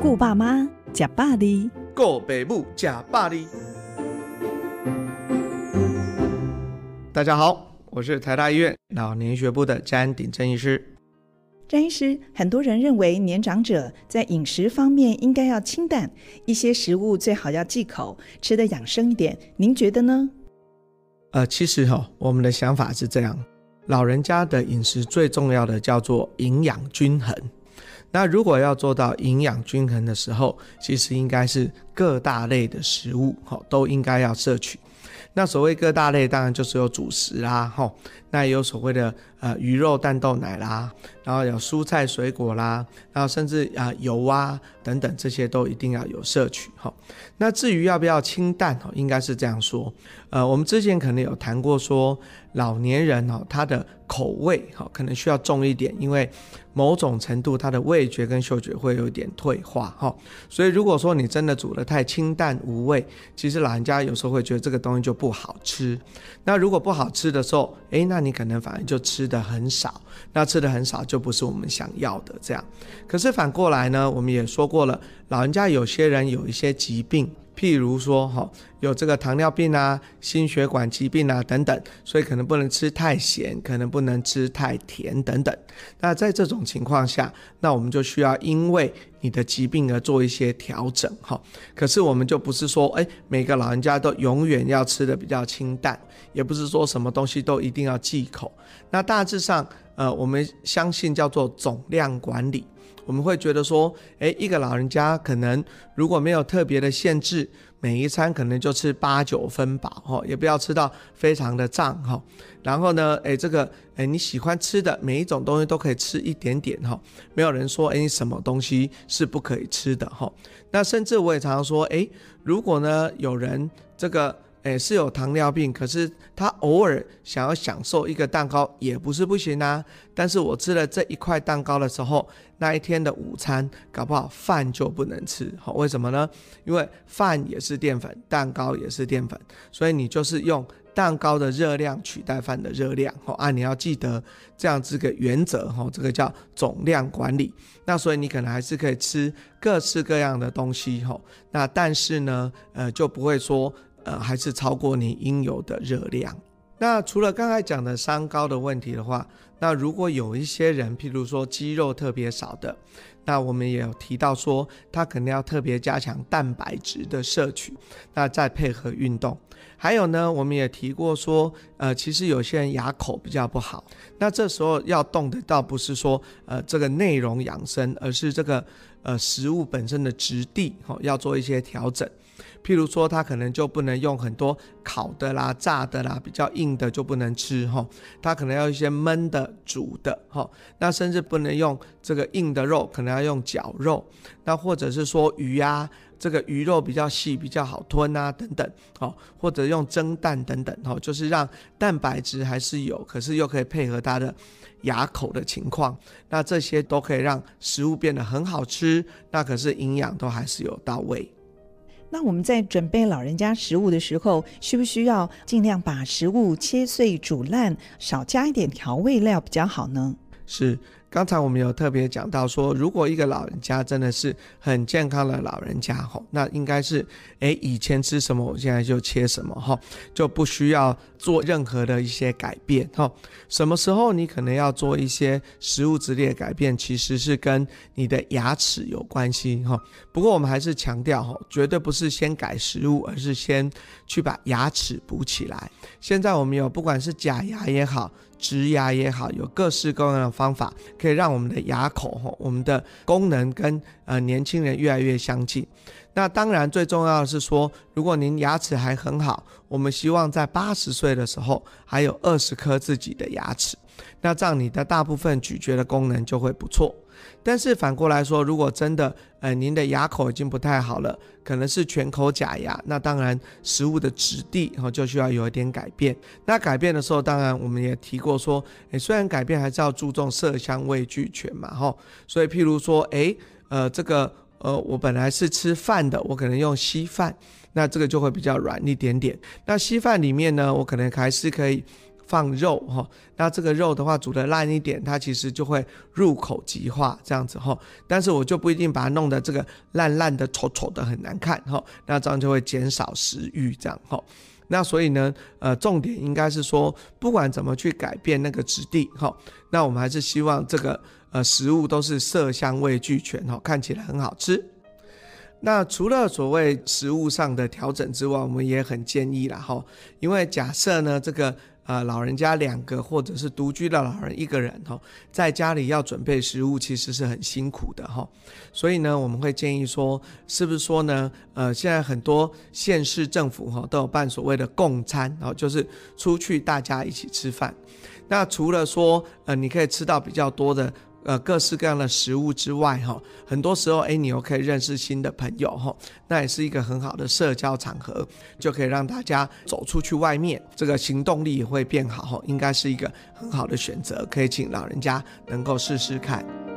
顾爸妈，吃百里，顾爸母，吃百里。大家好，我是台大医院老年学部的詹鼎正医师。詹医师，很多人认为年长者在饮食方面应该要清淡，一些食物最好要忌口，吃得养生一点。您觉得呢？呃，其实哈、哦，我们的想法是这样：老人家的饮食最重要的叫做营养均衡。那如果要做到营养均衡的时候，其实应该是各大类的食物哈都应该要摄取。那所谓各大类，当然就是有主食啦，吼，那也有所谓的呃鱼肉蛋豆奶啦，然后有蔬菜水果啦，然后甚至啊、油啊等等这些都一定要有摄取，吼。那至于要不要清淡，吼，应该是这样说，呃，我们之前可能有谈过说，老年人哦，他的口味哈可能需要重一点，因为某种程度他的味觉跟嗅觉会有点退化哈，所以如果说你真的煮得太清淡无味，其实老人家有时候会觉得这个东东西就不好吃。那如果不好吃的时候，诶，那你可能反而就吃得很少，那吃得很少就不是我们想要的这样。可是反过来呢，我们也说过了，老人家有些人有一些疾病。譬如说，哈，有这个糖尿病啊、心血管疾病啊等等，所以可能不能吃太咸，可能不能吃太甜等等。那在这种情况下，那我们就需要因为你的疾病而做一些调整，哈。可是我们就不是说，哎，每个老人家都永远要吃的比较清淡，也不是说什么东西都一定要忌口。那大致上，呃，我们相信叫做总量管理。我们会觉得说，诶，一个老人家可能如果没有特别的限制，每一餐可能就吃八九分饱，哈，也不要吃到非常的胀，哈。然后呢，诶，这个，诶，你喜欢吃的每一种东西都可以吃一点点，哈。没有人说，诶，你什么东西是不可以吃的，哈。那甚至我也常常说，诶，如果呢有人这个。诶，是有糖尿病，可是他偶尔想要享受一个蛋糕也不是不行啊。但是我吃了这一块蛋糕的时候，那一天的午餐搞不好饭就不能吃，好，为什么呢？因为饭也是淀粉，蛋糕也是淀粉，所以你就是用蛋糕的热量取代饭的热量，好啊，你要记得这样子个原则，哈，这个叫总量管理。那所以你可能还是可以吃各式各样的东西，哈，那但是呢，呃，就不会说。呃，还是超过你应有的热量。那除了刚才讲的三高的问题的话，那如果有一些人，譬如说肌肉特别少的，那我们也有提到说，他可能要特别加强蛋白质的摄取，那再配合运动。还有呢，我们也提过说，呃，其实有些人牙口比较不好，那这时候要动的倒不是说，呃，这个内容养生，而是这个呃食物本身的质地，哦，要做一些调整。譬如说，他可能就不能用很多烤的啦、炸的啦，比较硬的就不能吃哈。他可能要一些焖的、煮的哈。那甚至不能用这个硬的肉，可能要用绞肉。那或者是说鱼啊，这个鱼肉比较细、比较好吞啊等等。哦，或者用蒸蛋等等。哦，就是让蛋白质还是有，可是又可以配合他的牙口的情况。那这些都可以让食物变得很好吃。那可是营养都还是有到位。那我们在准备老人家食物的时候，需不需要尽量把食物切碎煮烂，少加一点调味料比较好呢？是。刚才我们有特别讲到说，如果一个老人家真的是很健康的老人家吼，那应该是诶以前吃什么，我现在就切什么哈，就不需要做任何的一些改变哈。什么时候你可能要做一些食物质地的改变，其实是跟你的牙齿有关系哈。不过我们还是强调哈，绝对不是先改食物，而是先去把牙齿补起来。现在我们有不管是假牙也好。植牙也好，有各式各样的方法，可以让我们的牙口，我们的功能跟呃年轻人越来越相近。那当然最重要的是说，如果您牙齿还很好，我们希望在八十岁的时候还有二十颗自己的牙齿，那这样你的大部分咀嚼的功能就会不错。但是反过来说，如果真的，呃，您的牙口已经不太好了，可能是全口假牙，那当然食物的质地哈就需要有一点改变。那改变的时候，当然我们也提过说，诶，虽然改变还是要注重色香味俱全嘛，哈。所以譬如说，诶，呃，这个，呃，我本来是吃饭的，我可能用稀饭，那这个就会比较软一点点。那稀饭里面呢，我可能还是可以。放肉哈。那这个肉的话煮得烂一点，它其实就会入口即化这样子哈。但是我就不一定把它弄得这个烂烂的、丑丑的很难看哈。那这样就会减少食欲这样哈。那所以呢，呃，重点应该是说，不管怎么去改变那个质地哈，那我们还是希望这个呃食物都是色香味俱全哈，看起来很好吃。那除了所谓食物上的调整之外，我们也很建议啦哈，因为假设呢这个。呃，老人家两个或者是独居的老人一个人哈，在家里要准备食物其实是很辛苦的哈，所以呢，我们会建议说，是不是说呢，呃，现在很多县市政府哈都有办所谓的共餐，然后就是出去大家一起吃饭，那除了说呃你可以吃到比较多的。呃，各式各样的食物之外，哈，很多时候，哎，你又可以认识新的朋友，哈，那也是一个很好的社交场合，就可以让大家走出去外面，这个行动力也会变好，哈，应该是一个很好的选择，可以请老人家能够试试看。